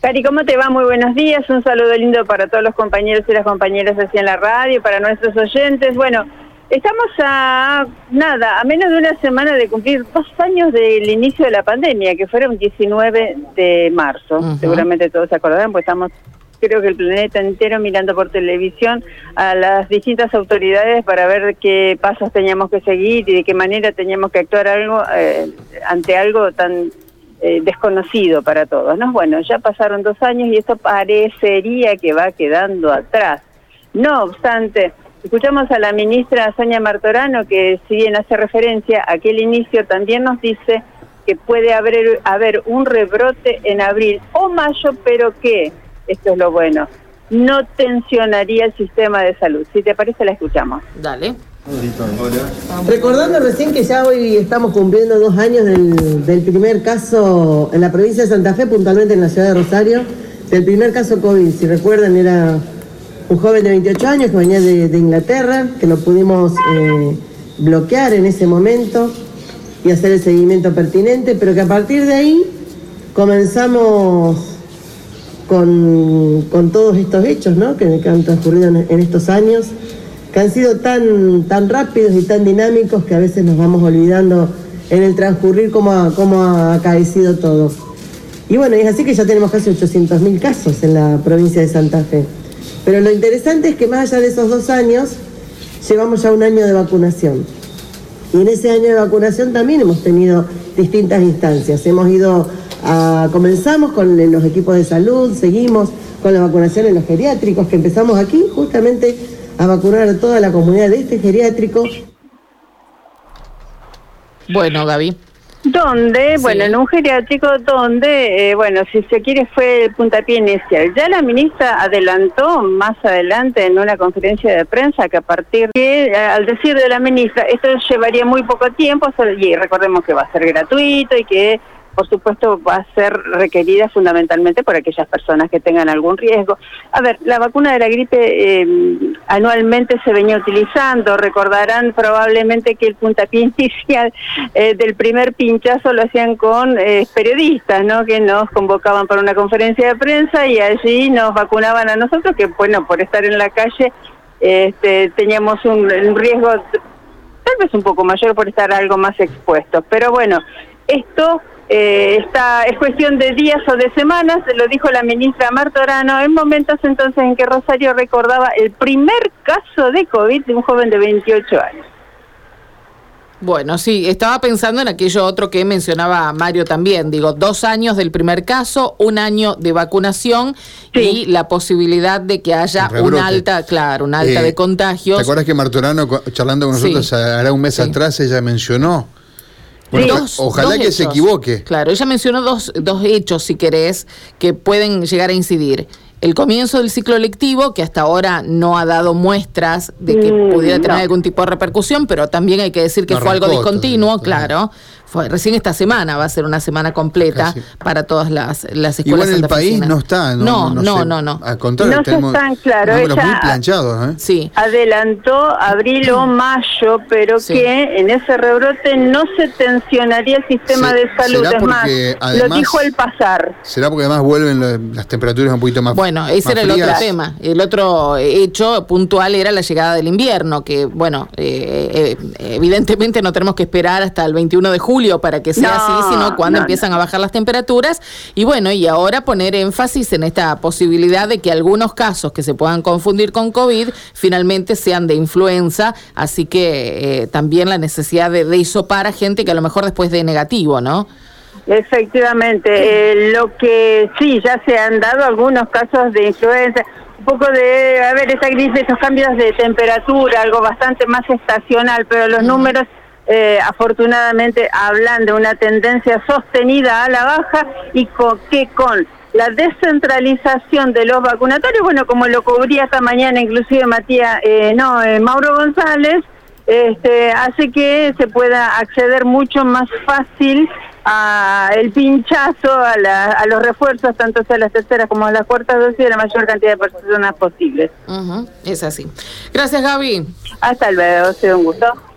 Cari, ¿cómo te va? Muy buenos días. Un saludo lindo para todos los compañeros y las compañeras así en la radio, para nuestros oyentes. Bueno, estamos a nada, a menos de una semana de cumplir dos años del inicio de la pandemia, que fueron 19 de marzo. Seguramente todos se acordarán, pues estamos, creo que el planeta entero mirando por televisión a las distintas autoridades para ver qué pasos teníamos que seguir y de qué manera teníamos que actuar algo eh, ante algo tan eh, desconocido para todos. ¿no? Bueno, ya pasaron dos años y esto parecería que va quedando atrás. No obstante, escuchamos a la ministra Sonia Martorano que si bien hace referencia a aquel inicio, también nos dice que puede haber, haber un rebrote en abril o mayo, pero que, esto es lo bueno, no tensionaría el sistema de salud. Si te parece, la escuchamos. Dale. Recordando recién que ya hoy estamos cumpliendo dos años del, primer caso en la provincia de Santa Fe, puntualmente en la ciudad de Rosario, del primer caso COVID. Si recuerdan, era un joven de 28 años que venía de, Inglaterra, que lo pudimos eh, bloquear en ese momento y hacer el seguimiento pertinente, pero que a partir de ahí comenzamos con, todos estos hechos ¿no? que, han transcurrido en estos años que han sido tan, tan rápidos y tan dinámicos que a veces nos vamos olvidando en el transcurrir cómo ha, cómo ha acaecido todo. Y bueno, es así que ya tenemos casi 800.000 casos en la provincia de Santa Fe. Pero lo interesante es que más allá de esos dos años, llevamos ya un año de vacunación. Y en ese año de vacunación también hemos tenido distintas instancias. Hemos ido a, comenzamos con los equipos de salud, seguimos con la vacunación en los geriátricos, que empezamos aquí justamente a vacunar a toda la comunidad de este geriátrico. Bueno, Gaby. ¿Dónde? Bueno, en un geriátrico donde, eh, bueno, si se quiere fue el puntapié inicial. Ya la ministra adelantó más adelante en una conferencia de prensa que a partir de, eh, al decir de la ministra, esto llevaría muy poco tiempo y recordemos que va a ser gratuito y que por supuesto va a ser requerida fundamentalmente por aquellas personas que tengan algún riesgo. A ver, la vacuna de la gripe eh, anualmente se venía utilizando, recordarán probablemente que el puntapié inicial eh, del primer pinchazo lo hacían con eh, periodistas, ¿no? Que nos convocaban para una conferencia de prensa y allí nos vacunaban a nosotros, que bueno, por estar en la calle este, teníamos un riesgo tal vez un poco mayor por estar algo más expuestos. Pero bueno, esto eh, está, es cuestión de días o de semanas, lo dijo la ministra Martorano, en momentos entonces en que Rosario recordaba el primer caso de COVID de un joven de 28 años. Bueno, sí, estaba pensando en aquello otro que mencionaba Mario también. Digo, dos años del primer caso, un año de vacunación y la posibilidad de que haya una alta, claro, una alta de eh, contagio. ¿Te acuerdas que Martorano, charlando con nosotros hará un mes atrás, ella mencionó ojalá que se equivoque. Claro, ella mencionó dos, dos hechos, si querés, que pueden llegar a incidir. El comienzo del ciclo lectivo, que hasta ahora no ha dado muestras de que mm, pudiera tener algún tipo de repercusión, pero también hay que decir que fue algo discontinuo, claro recién esta semana va a ser una semana completa para todas las, las escuelas. Igual el país no está, no, no, no, no, Al contrario, no tenemos están claro. muy planchados. ¿eh? Sí. Adelantó abril o mayo, pero que en ese rebrote no se tensionaría el sistema de salud. Es más, lo dijo el pasar. ¿Será porque además vuelven las temperaturas un poquito más Bueno, ese era el otro tema. El otro hecho puntual era la llegada del invierno, que bueno, eh, eh, evidentemente no tenemos que esperar hasta el 21 de julio para que sea así, sino cuando empiezan a bajar las temperaturas. Y bueno, y ahora poner énfasis en esta posibilidad de que algunos casos que se puedan confundir con COVID finalmente sean de influenza, así que eh, también la necesidad de, de hisopar a gente que a lo mejor después de negativo, ¿no? Efectivamente, eh, lo que sí, ya se han dado algunos casos de influenza, un poco de, a ver, esa gripe, esos cambios de temperatura, algo bastante más estacional, pero los números eh, afortunadamente hablan de una tendencia sostenida a la baja y con, que con la descentralización de los vacunatorios, bueno, como lo cubría esta mañana inclusive Matías, eh, no, eh, Mauro González, este, hace que se pueda acceder mucho más fácil a el pinchazo, a, a los refuerzos, tanto sea las terceras como las cuartas dosis, de la mayor cantidad de personas posibles. Es así. Gracias, Gaby. Hasta luego, ha sido un gusto.